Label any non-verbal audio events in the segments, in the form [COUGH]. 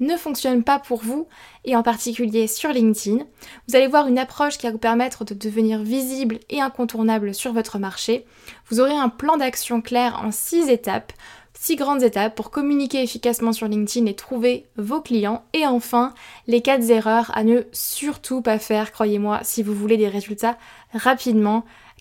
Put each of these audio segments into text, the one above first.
ne fonctionne pas pour vous et en particulier sur LinkedIn. Vous allez voir une approche qui va vous permettre de devenir visible et incontournable sur votre marché. Vous aurez un plan d'action clair en 6 étapes, 6 grandes étapes pour communiquer efficacement sur LinkedIn et trouver vos clients. Et enfin, les 4 erreurs à ne surtout pas faire, croyez-moi, si vous voulez des résultats rapidement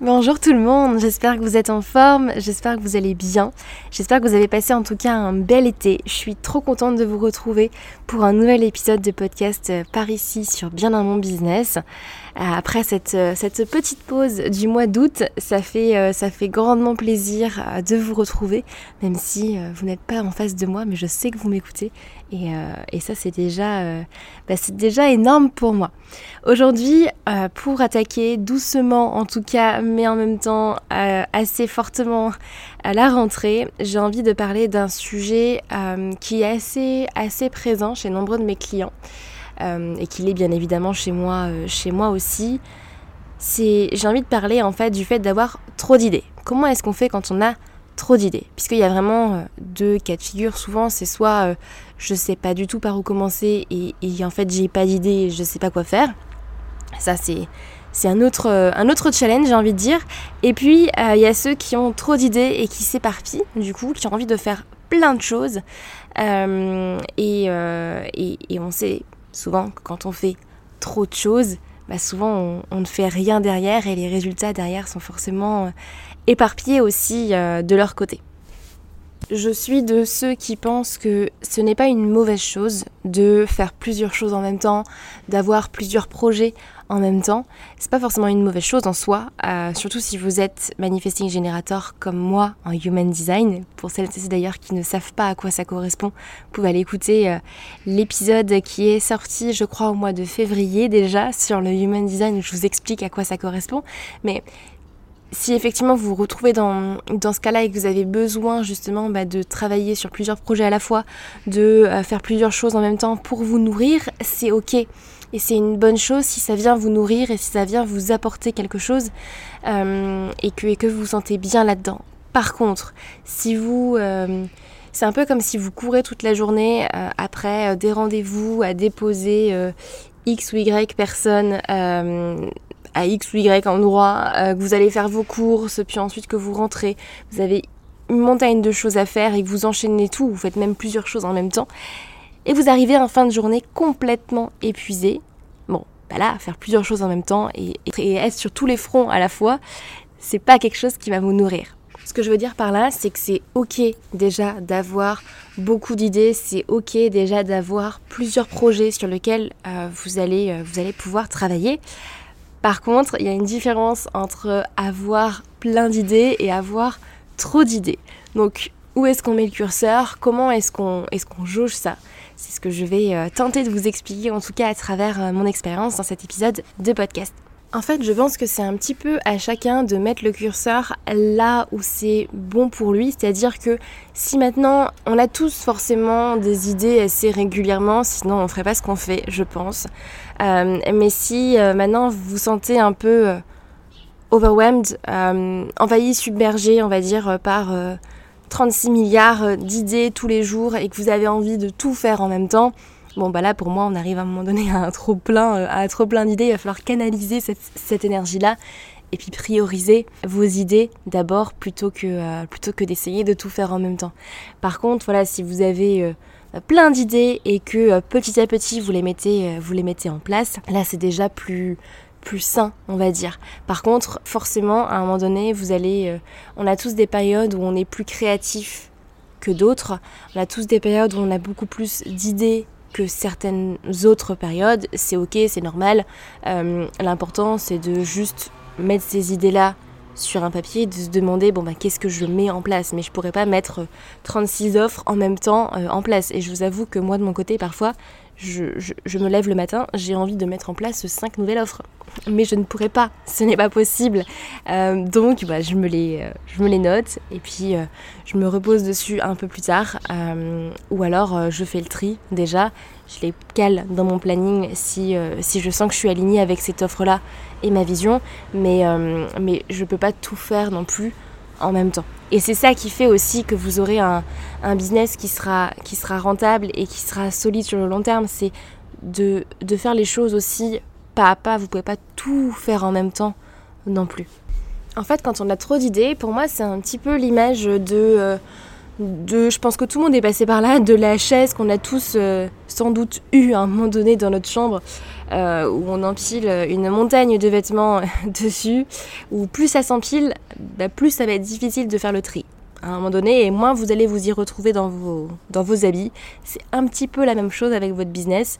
Bonjour tout le monde, j'espère que vous êtes en forme, j'espère que vous allez bien, j'espère que vous avez passé en tout cas un bel été. Je suis trop contente de vous retrouver pour un nouvel épisode de podcast euh, par ici sur Bien dans mon business. Euh, après cette, euh, cette petite pause du mois d'août, ça fait, fait grandement plaisir de vous retrouver, même si vous n'êtes pas en face de moi, mais je sais que vous m'écoutez et, ça c'est déjà, bah, c'est déjà énorme pour moi. Aujourd'hui, pour attaquer doucement en tout cas, mais en même temps assez fortement à la rentrée, j'ai envie de parler d'un sujet qui est assez, assez présent chez nombreux de mes clients. Euh, et qu'il est bien évidemment chez moi, euh, chez moi aussi, c'est j'ai envie de parler en fait du fait d'avoir trop d'idées. Comment est-ce qu'on fait quand on a trop d'idées? Puisqu'il y a vraiment euh, deux cas de figure. Souvent, c'est soit je sais pas du tout par où commencer et, en fait j'ai pas d'idée et je sais pas quoi faire. Ça, c'est c'est un autre, un autre challenge, j'ai envie de dire. Et puis, il y a ceux qui ont trop d'idées et qui s'éparpillent, du coup, qui ont envie de faire plein de choses. et, et, on sait Souvent, quand on fait trop de choses, bah souvent on, ne fait rien derrière et les résultats derrière sont forcément euh, éparpillés aussi euh, de leur côté. Je suis de ceux qui pensent que ce n'est pas une mauvaise chose de faire plusieurs choses en même temps, d'avoir plusieurs projets en même temps. C'est pas forcément une mauvaise chose en soi, euh, surtout si vous êtes manifesting generator comme moi en human design. Pour celles et ceux d'ailleurs qui ne savent pas à quoi ça correspond, vous pouvez aller écouter euh, l'épisode qui est sorti, je crois, au mois de février déjà sur le human design où je vous explique à quoi ça correspond. Mais si effectivement vous vous retrouvez dans, ce cas-là et que vous avez besoin justement bah, de travailler sur plusieurs projets à la fois, de euh, faire plusieurs choses en même temps pour vous nourrir, c'est ok. Et c'est une bonne chose si ça vient vous nourrir et si ça vient vous apporter quelque chose euh, et, que, vous vous sentez bien là-dedans. Par contre, si vous... Euh, c'est un peu comme si vous courez toute la journée euh, après des rendez-vous à déposer X ou Y personnes à X ou Y endroit, que vous allez faire vos courses, puis ensuite que vous rentrez, vous avez une montagne de choses à faire et que vous enchaînez tout, vous faites même plusieurs choses en même temps et vous arrivez en fin de journée complètement épuisé. Bon, bah là, faire plusieurs choses en même temps et, être sur tous les fronts à la fois, c'est pas quelque chose qui va vous nourrir. Ce que je veux dire par là, c'est que c'est ok déjà d'avoir beaucoup d'idées, c'est ok déjà d'avoir plusieurs projets sur lesquels euh, vous, allez, euh, vous allez pouvoir travailler. Par contre, il y a une différence entre avoir plein d'idées et avoir trop d'idées. Donc, où est-ce qu'on met le curseur? Comment est-ce qu'on est qu'on jauge ça? C'est ce que je vais euh, tenter de vous expliquer, en tout cas à travers mon expérience dans cet épisode de podcast. En fait, je pense que c'est un petit peu à chacun de mettre le curseur là où c'est bon pour lui. C'est-à-dire que si maintenant on a tous forcément des idées assez régulièrement, sinon on ferait pas ce qu'on fait, je pense. Euh, mais si euh, maintenant vous vous sentez un peu euh, overwhelmed, envahi, submergé, on va dire, par 36 milliards d'idées tous les jours et que vous avez envie de tout faire en même temps, Bon bah là pour moi on arrive à un moment donné à un trop plein, euh, d'idées, il va falloir canaliser cette, énergie-là et puis prioriser vos idées d'abord plutôt que, euh, plutôt que d'essayer de tout faire en même temps. Par contre voilà si vous avez euh, plein d'idées et que petit à petit vous les mettez, vous les mettez en place, là c'est déjà plus plus sain, on va dire. Par contre, forcément, à un moment donné, vous allez, on a tous des périodes où on est plus créatif que d'autres. On a tous des périodes où on a beaucoup plus d'idées que certaines autres périodes. C'est ok, c'est normal. Euh, l'important, c'est de juste mettre ces idées-là sur un papier, de se demander bon bah qu'est-ce que je mets en place? Mais je pourrais pas mettre 36 offres en même temps euh, en place. Et je vous avoue que moi de mon côté, parfois, je, me lève le matin, j'ai envie de mettre en place 5 nouvelles offres. Mais je ne pourrais pas, ce n'est pas possible. Euh, donc bah, je, me les, euh, je me les note et puis euh, je me repose dessus un peu plus tard. ou alors je fais le tri déjà, je les cale dans mon planning si, je sens que je suis alignée avec cette offre-là et ma vision. Mais je ne peux pas tout faire non plus en même temps. Et c'est ça qui fait aussi que vous aurez un, business qui sera, rentable et qui sera solide sur le long terme. C'est de, faire les choses aussi pas à pas. Vous pouvez pas tout faire en même temps non plus. En fait, quand on a trop d'idées, pour moi, c'est un petit peu l'image de, euh, de. Je pense que tout le monde est passé par là, de la chaise qu'on a tous euh, sans doute eu à un moment donné dans notre chambre euh, où on empile une montagne de vêtements [LAUGHS] dessus, où plus ça s'empile, bah, plus ça va être difficile de faire le tri à un moment donné, et moins vous allez vous y retrouver dans vos, dans vos habits. C'est un petit peu la même chose avec votre business.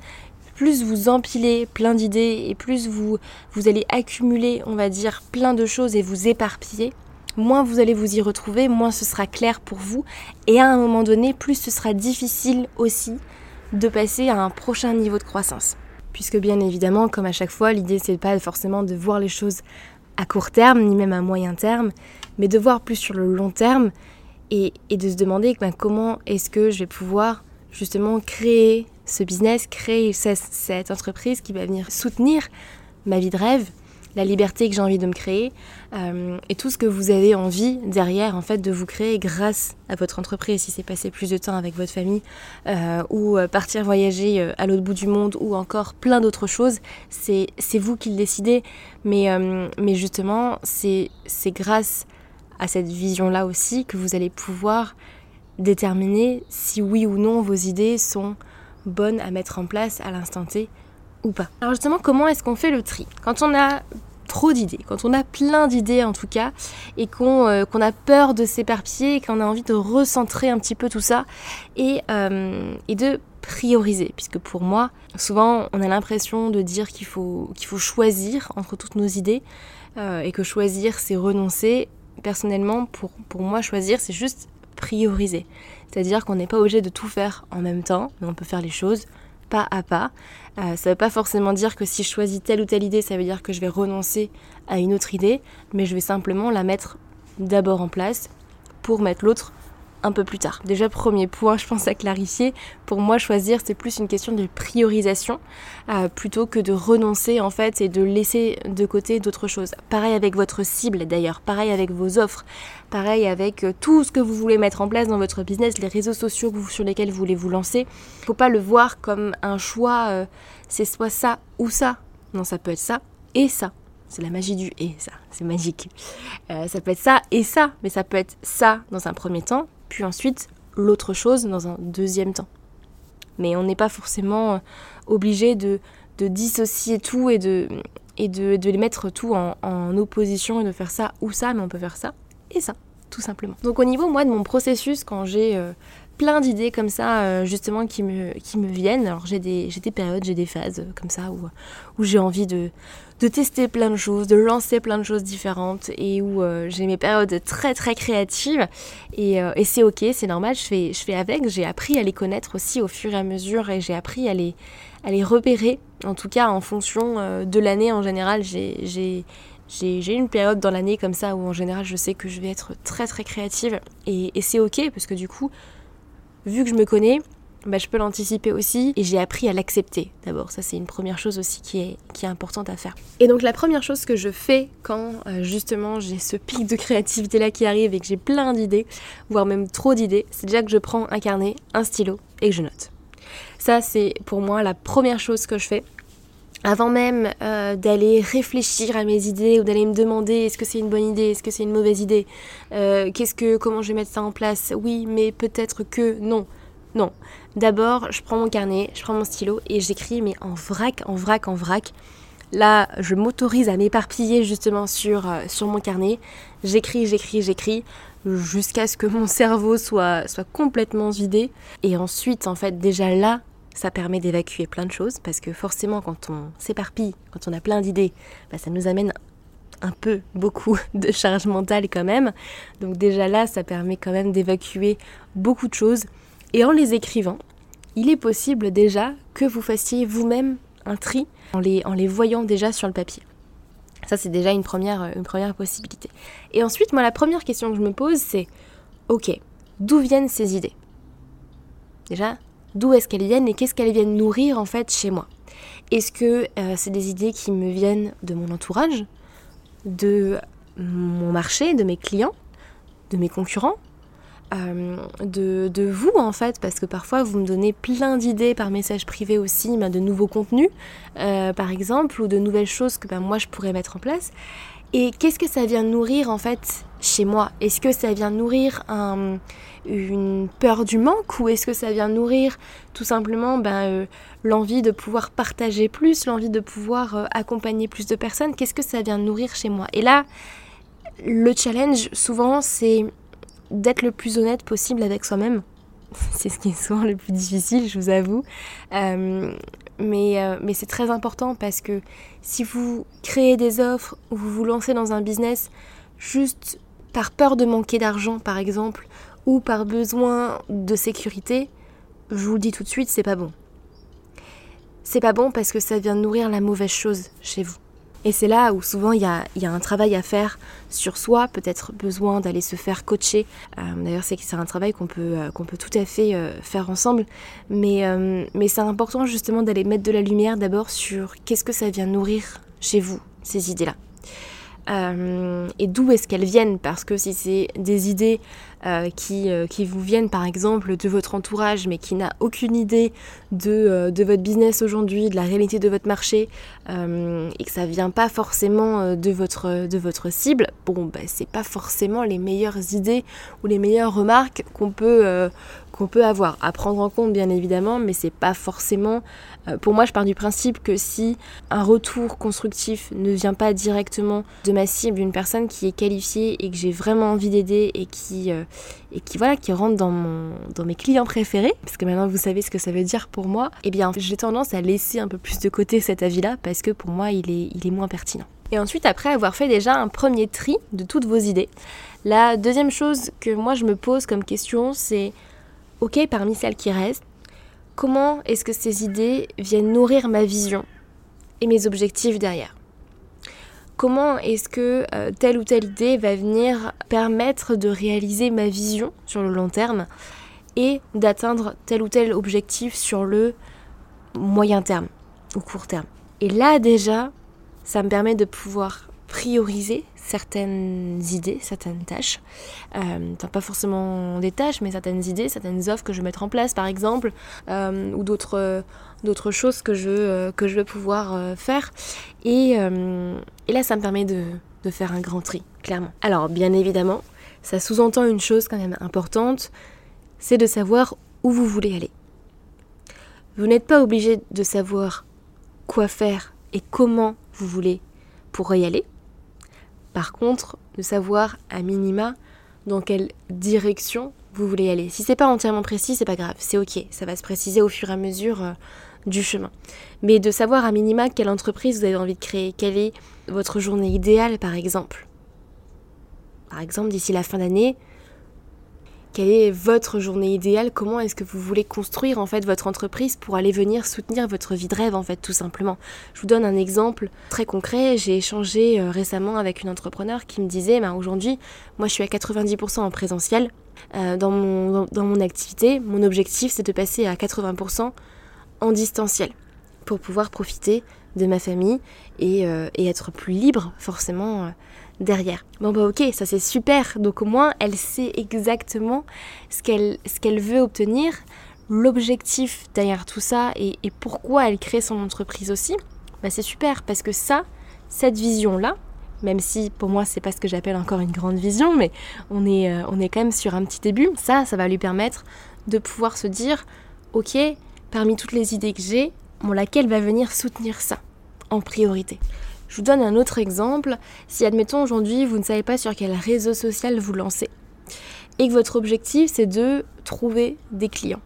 Plus vous empilez plein d'idées et plus vous, vous allez accumuler, on va dire, plein de choses et vous éparpiller, moins vous allez vous y retrouver, moins ce sera clair pour vous. Et à un moment donné, plus ce sera difficile aussi de passer à un prochain niveau de croissance puisque bien évidemment, comme à chaque fois, l'idée c'est pas forcément de voir les choses à court terme, ni même à moyen terme, mais de voir plus sur le long terme et, de se demander ben, comment est-ce que je vais pouvoir justement créer ce business, créer cette entreprise qui va venir soutenir ma vie de rêve, la liberté que j'ai envie de me créer euh, et tout ce que vous avez envie derrière en fait de vous créer grâce à votre entreprise. Si c'est passer plus de temps avec votre famille euh, ou euh, partir voyager à l'autre bout du monde ou encore plein d'autres choses, c'est vous qui le décidez. Mais, mais justement, c'est grâce à cette vision-là aussi que vous allez pouvoir déterminer si oui ou non vos idées sont bonnes à mettre en place à l'instant T Alors justement, comment est-ce qu'on fait le tri? Quand on a trop d'idées, quand on a plein d'idées en tout cas, et qu'on euh, a peur de s'éparpiller, qu'on a envie de recentrer un petit peu tout ça, et, euh, et de prioriser, puisque pour moi, souvent on a l'impression de dire qu'il faut, faut choisir entre toutes nos idées, euh, et que choisir c'est renoncer. Personnellement, pour, pour moi, choisir c'est juste prioriser. C'est-à-dire qu'on n'est pas obligé de tout faire en même temps, mais on peut faire les choses pas à pas. Euh, ça ne veut pas forcément dire que si je choisis telle ou telle idée, ça veut dire que je vais renoncer à une autre idée, mais je vais simplement la mettre d'abord en place pour mettre l'autre un peu plus tard. Déjà, premier point, je pense à clarifier. Pour moi, choisir, c'est plus une question de priorisation euh, plutôt que de renoncer en fait et de laisser de côté d'autres choses. Pareil avec votre cible d'ailleurs, pareil avec vos offres, pareil avec euh, tout ce que vous voulez mettre en place dans votre business, les réseaux sociaux sur lesquels vous voulez vous lancer. Faut pas le voir comme un choix, euh, c'est soit ça ou ça. Non, ça peut être ça et ça. C'est la magie du et, ça, c'est magique. ça peut être ça et ça, mais ça peut être ça dans un premier temps, puis ensuite l'autre chose dans un deuxième temps. Mais on n'est pas forcément obligé de, dissocier tout et de, les mettre tout en, en, opposition et de faire ça ou ça, mais on peut faire ça et ça, tout simplement. Donc au niveau, moi, de mon processus, quand j'ai euh, plein d'idées comme ça, euh, justement, qui me, qui me viennent, alors j'ai des, des périodes, j'ai des phases euh, comme ça où, où j'ai envie de, de tester plein de choses, de lancer plein de choses différentes et où j'ai mes périodes très très créatives. Et, et c'est ok, c'est normal, je fais, je fais avec, j'ai appris à les connaître aussi au fur et à mesure et j'ai appris à les, à les repérer, en tout cas en fonction de l'année en général, j'ai j'ai une période dans l'année comme ça où en général je sais que je vais être très très créative. Et, c'est ok parce que du coup, vu que je me connais, bah, je peux l'anticiper aussi et j'ai appris à l'accepter d'abord. Ça c'est une première chose aussi qui est, qui est importante à faire. Et donc la première chose que je fais quand euh, justement j'ai ce pic de créativité là qui arrive et que j'ai plein d'idées, voire même trop d'idées, c'est déjà que je prends un carnet, un stylo et que je note. Ça c'est pour moi la première chose que je fais avant même euh, d'aller réfléchir à mes idées ou d'aller me demander est-ce que c'est une bonne idée, est-ce que c'est une mauvaise idée, euh, qu'est-ce que, comment je vais mettre ça en place, oui, mais peut-être que non, non. D'abord, je prends mon carnet, je prends mon stylo et j'écris, mais en vrac, en vrac, en vrac. Là, je m'autorise à m'éparpiller justement sur, euh, sur mon carnet. J'écris, j'écris, j'écris jusqu'à ce que mon cerveau soit, soit complètement vidé. Et ensuite, en fait, déjà là, ça permet d'évacuer plein de choses parce que forcément quand on s'éparpille, quand on a plein d'idées, bah, ça nous amène un peu, beaucoup [LAUGHS] de charge mentale quand même. Donc déjà là, ça permet quand même d'évacuer beaucoup de choses. Et en les écrivant, il est possible déjà que vous fassiez vous-même un tri en les, voyant déjà sur le papier. Ça, c'est déjà une première, une première possibilité. Et ensuite, moi, la première question que je me pose, c'est, ok, d'où viennent ces idées? Déjà, d'où est-ce qu'elles viennent et qu'est-ce qu'elles viennent nourrir en fait chez moi. Est-ce que euh, c'est des idées qui me viennent de mon entourage, de mon marché, de mes clients, de mes concurrents, euh, de, vous en fait, parce que parfois vous me donnez plein d'idées par message privé aussi, ben, de nouveaux contenus euh, par exemple, ou de nouvelles choses que ben, moi je pourrais mettre en place. Et qu'est-ce que ça vient nourrir en fait chez moi? Est-ce que ça vient nourrir une peur du manque ou est-ce que ça vient nourrir tout simplement ben, euh, l'envie de pouvoir partager plus, l'envie de pouvoir euh, accompagner plus de personnes? Qu'est-ce que ça vient nourrir chez moi? Et là, le challenge souvent c'est d'être le plus honnête possible avec soi-même. [LAUGHS] C'est ce qui est souvent le plus difficile, je vous avoue. Euh, mais, euh, mais c'est très important parce que si vous créez des offres ou vous vous lancez dans un business juste par peur de manquer d'argent par exemple ou par besoin de sécurité, je vous le dis tout de suite, c'est pas bon. C'est pas bon parce que ça vient nourrir la mauvaise chose chez vous. Et c'est là où souvent il y a, un travail à faire sur soi, peut-être besoin d'aller se faire coacher. Euh, d'ailleurs, c'est un travail qu'on peut, euh, peut tout à fait euh, faire ensemble. Mais, mais c'est important justement d'aller mettre de la lumière d'abord sur qu'est-ce que ça vient nourrir chez vous, ces idées-là. et d'où est-ce qu'elles viennent? Parce que si c'est des idées euh, qui, euh, qui vous viennent par exemple de votre entourage mais qui n'a aucune idée de, euh, de votre business aujourd'hui, de la réalité de votre marché et que ça vient pas forcément de votre, de votre cible, bon bah, c'est pas forcément les meilleures idées ou les meilleures remarques qu'on peut, peut avoir. À prendre en compte bien évidemment, mais c'est pas forcément. pour moi, je pars du principe que si un retour constructif ne vient pas directement de ma cible, d'une personne qui est qualifiée et que j'ai vraiment envie d'aider et qui, et qui voilà qui rentre dans mes clients préférés parce que maintenant vous savez ce que ça veut dire pour moi et eh bien j'ai tendance à laisser un peu plus de côté cet avis là parce que pour moi il est il est moins pertinent. Et ensuite après avoir fait déjà un premier tri de toutes vos idées la deuxième chose que moi je me pose comme question c'est ok parmi celles qui restent comment est-ce que ces idées viennent nourrir ma vision et mes objectifs derrière? Comment est-ce que euh, telle ou telle idée va venir permettre de réaliser ma vision sur le long terme et d'atteindre tel ou tel objectif sur le moyen terme ou court terme? Et là déjà, ça me permet de pouvoir prioriser certaines idées, certaines tâches. Euh, pas forcément des tâches, mais certaines idées, certaines offres que je vais mettre en place, par exemple, euh, ou d'autres d'autres choses que je, euh, vais pouvoir euh, faire. Et, et, là, ça me permet de, de faire un grand tri, clairement. Alors, bien évidemment, ça sous-entend une chose quand même importante, c'est de savoir où vous voulez aller. Vous n'êtes pas obligé de savoir quoi faire et comment vous voulez pour y aller. Par contre, de savoir à minima dans quelle direction vous voulez aller. Si c'est pas entièrement précis, c'est pas grave, c'est ok, ça va se préciser au fur et à mesure euh, du chemin. Mais de savoir à minima quelle entreprise vous avez envie de créer, quelle est votre journée idéale par exemple. Par exemple, d'ici la fin d'année, quelle est votre journée idéale? Comment est-ce que vous voulez construire en fait votre entreprise pour aller venir soutenir votre vie de rêve en fait tout simplement? Je vous donne un exemple très concret. J'ai échangé euh, récemment avec une entrepreneur qui me disait bah, aujourd'hui, moi je suis à 90% en présentiel euh, dans, mon, dans, mon activité. Mon objectif c'est de passer à 80% en distanciel pour pouvoir profiter de ma famille et, euh, être plus libre forcément derrière. Bon bah ok, ça c'est super. Donc au moins elle sait exactement ce qu'elle veut obtenir, l'objectif derrière tout ça et, pourquoi elle crée son entreprise aussi. Bah c'est super parce que ça, cette vision là, même si pour moi c'est pas ce que j'appelle encore une grande vision, mais on est, euh, on est quand même sur un petit début. Ça, ça va lui permettre de pouvoir se dire, ok, parmi toutes les idées que j'ai, laquelle va venir soutenir ça en priorité? Je vous donne un autre exemple. Si, admettons, aujourd'hui, vous ne savez pas sur quel réseau social vous lancez et que votre objectif, c'est de trouver des clients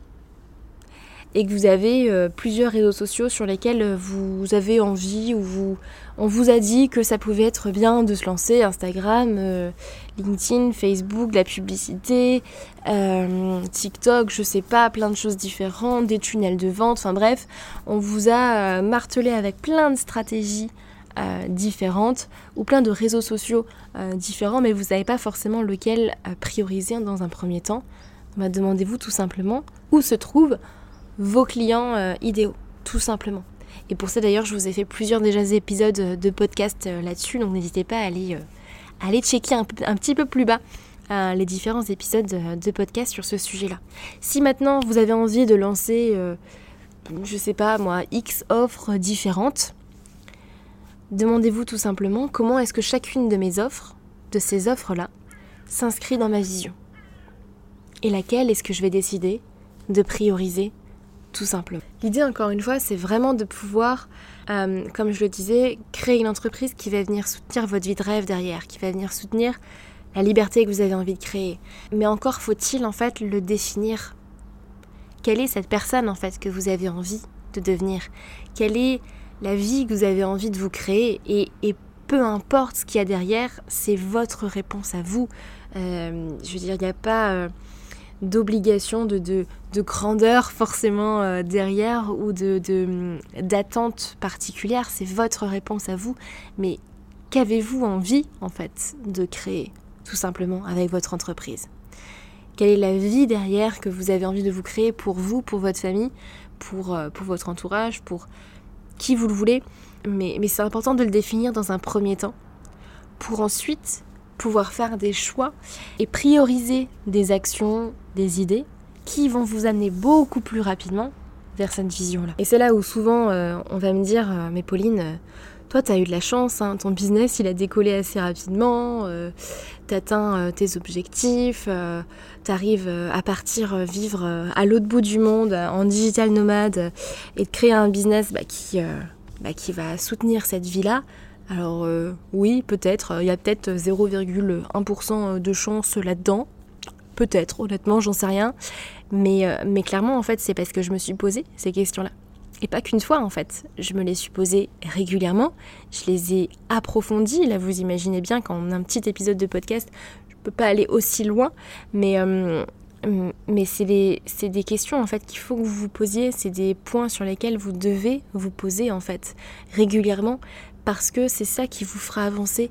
et que vous avez euh, plusieurs réseaux sociaux sur lesquels vous avez envie ou vous, on vous a dit que ça pouvait être bien de se lancer, Instagram, euh, LinkedIn, Facebook, la publicité, euh, TikTok, je sais pas, plein de choses différentes, des tunnels de vente, enfin bref, on vous a martelé avec plein de stratégies euh, différentes ou plein de réseaux sociaux euh, différents, mais vous savez pas forcément lequel euh, prioriser dans un premier temps. Bah, demandez-vous tout simplement où se trouvent vos clients idéaux, tout simplement. Et pour ça d'ailleurs, je vous ai fait plusieurs déjà épisodes de podcast là-dessus, donc n'hésitez pas à aller, aller checker un, un, petit peu plus bas les différents épisodes de podcast sur ce sujet-là. Si maintenant vous avez envie de lancer, je sais pas moi, X offres différentes, Demandez-vous tout simplement comment est-ce que chacune de mes offres, de ces offres-là, s'inscrit dans ma vision. Et laquelle est-ce que je vais décider de prioriser tout simplement. L'idée, encore une fois, c'est vraiment de pouvoir, euh, comme je le disais, créer une entreprise qui va venir soutenir votre vie de rêve derrière, qui va venir soutenir la liberté que vous avez envie de créer. Mais encore faut-il en fait le définir. Quelle est cette personne en fait que vous avez envie de devenir? Quelle est la vie que vous avez envie de vous créer? Et, peu importe ce qu'il y a derrière, c'est votre réponse à vous. Euh, je veux dire, il n'y a pas euh, d'obligation de, de, grandeur forcément euh, derrière ou de, d'attente particulière, c'est votre réponse à vous. Mais qu'avez-vous envie en fait de créer tout simplement avec votre entreprise? Quelle est la vie derrière que vous avez envie de vous créer pour vous, pour votre famille, pour, pour votre entourage, pour qui vous le voulez, mais, mais c'est important de le définir dans un premier temps pour ensuite pouvoir faire des choix et prioriser des actions, des idées qui vont vous amener beaucoup plus rapidement vers cette vision-là. Et c'est là où souvent euh, on va me dire, euh, mais Pauline, euh, toi tu as eu de la chance, hein, ton business il a décollé assez rapidement, tu atteins tes objectifs, tu arrives à partir vivre à l'autre bout du monde en digital nomade et de créer un business bah, qui, bah, qui va soutenir cette vie-là. Alors oui, peut-être, il y a peut-être 0,1% de chance là-dedans. Peut-être, honnêtement, j'en sais rien. Mais, mais clairement, en fait, c'est parce que je me suis posé ces questions-là. Et pas qu'une fois en fait. Je me les suis posées régulièrement, je les ai approfondies. Là, vous imaginez bien qu'en un petit épisode de podcast, je ne peux pas aller aussi loin, mais, euh, mais c'est des, des, questions en fait qu'il faut que vous vous posiez, c'est des points sur lesquels vous devez vous poser en fait régulièrement parce que c'est ça qui vous fera avancer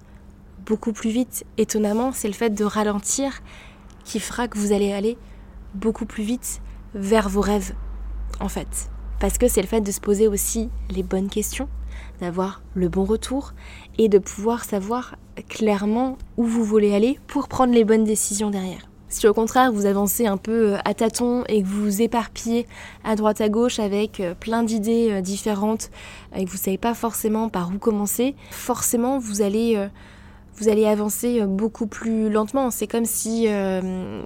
beaucoup plus vite. Étonnamment, c'est le fait de ralentir qui fera que vous allez aller beaucoup plus vite vers vos rêves en fait parce que c'est le fait de se poser aussi les bonnes questions, d'avoir le bon retour et de pouvoir savoir clairement où vous voulez aller pour prendre les bonnes décisions derrière. Si au contraire vous avancez un peu euh, à tâtons et que vous vous éparpillez à droite à gauche avec euh, plein d'idées euh, différentes et que vous ne savez pas forcément par où commencer, forcément vous allez vous allez avancer beaucoup plus lentement. C'est comme si,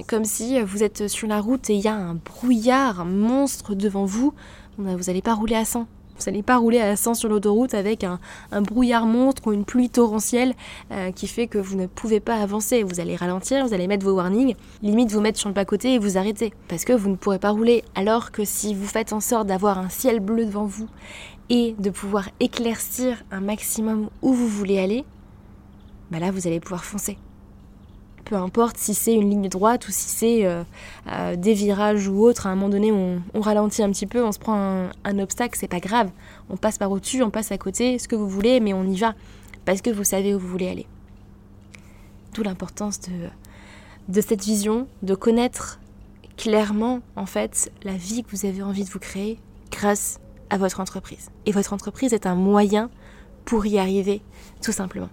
comme si vous êtes sur la route et il y a un brouillard monstre devant vous. Vous n'allez pas rouler à 100. Vous n'allez pas rouler à 100 sur l'autoroute avec un, brouillard monstre ou une pluie torrentielle euh, qui fait que vous ne pouvez pas avancer. Vous allez ralentir, vous allez mettre vos warnings, limite vous mettre sur le bas-côté et vous arrêter parce que vous ne pourrez pas rouler. Alors que si vous faites en sorte d'avoir un ciel bleu devant vous et de pouvoir éclaircir un maximum où vous voulez aller, bah là vous allez pouvoir foncer peu importe si c'est une ligne droite ou si c'est euh, euh, des virages ou autre, à un moment donné on, ralentit un petit peu, on se prend un, un obstacle, c'est pas grave. On passe par au-dessus, on passe à côté, ce que vous voulez, mais on y va parce que vous savez où vous voulez aller. D'où l'importance de, de cette vision, de connaître clairement en fait la vie que vous avez envie de vous créer grâce à votre entreprise. Et votre entreprise est un moyen pour y arriver, tout simplement.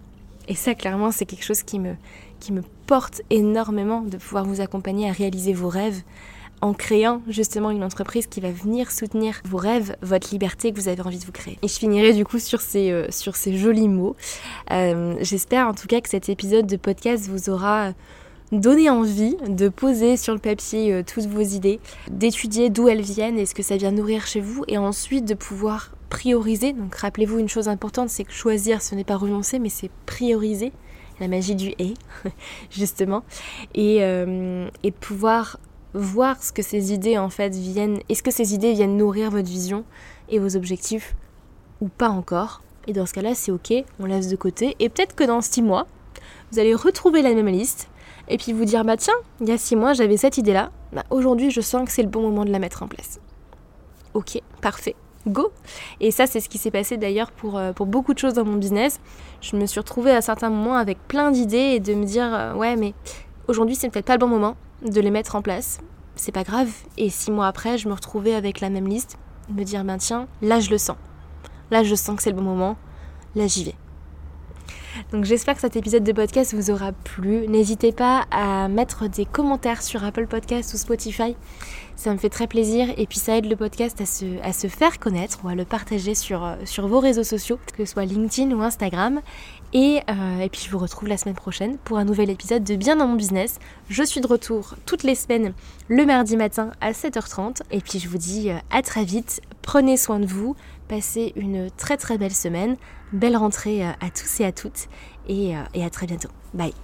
Et ça, clairement, c'est quelque chose qui me, qui me porte énormément de pouvoir vous accompagner à réaliser vos rêves en créant justement une entreprise qui va venir soutenir vos rêves, votre liberté que vous avez envie de vous créer. Et je finirai du coup sur ces, euh, sur ces jolis mots. Euh, j'espère en tout cas que cet épisode de podcast vous aura donné envie de poser sur le papier euh, toutes vos idées, d'étudier d'où elles viennent et ce que ça vient nourrir chez vous, et ensuite de pouvoir prioriser. Donc rappelez-vous une chose importante, c'est que choisir, ce n'est pas renoncer, mais c'est prioriser la magie du et, [LAUGHS] justement, et, euh, et pouvoir voir ce que ces idées en fait viennent, est-ce que ces idées viennent nourrir votre vision et vos objectifs ou pas encore? Et dans ce cas-là, c'est ok, on laisse de côté. Et peut-être que dans six mois, vous allez retrouver la même liste et puis vous dire bah tiens, il y a six mois j'avais cette idée-là, bah, aujourd'hui je sens que c'est le bon moment de la mettre en place. Ok, parfait go. Et ça, c'est ce qui s'est passé d'ailleurs pour, euh, pour beaucoup de choses dans mon business. Je me suis retrouvée à certains moments avec plein d'idées et de me dire, euh, ouais, mais aujourd'hui, c'est peut-être pas le bon moment de les mettre en place. C'est pas grave. Et six mois après, je me retrouvais avec la même liste, me dire, ben tiens, là, je le sens. Là, je sens que c'est le bon moment. Là, j'y vais. Donc j'espère que cet épisode de podcast vous aura plu. N'hésitez pas à mettre des commentaires sur Apple Podcast ou Spotify. Ça me fait très plaisir et puis ça aide le podcast à se, faire connaître ou à le partager sur, euh, sur vos réseaux sociaux, que ce soit LinkedIn ou Instagram. Et, euh, et, puis je vous retrouve la semaine prochaine pour un nouvel épisode de Bien dans mon business. Je suis de retour toutes les semaines le mardi matin à 7h30. Et puis je vous dis euh, à très vite. Prenez soin de vous. Passez une très très belle semaine. Belle rentrée à tous et à toutes. Et, et à très bientôt. Bye.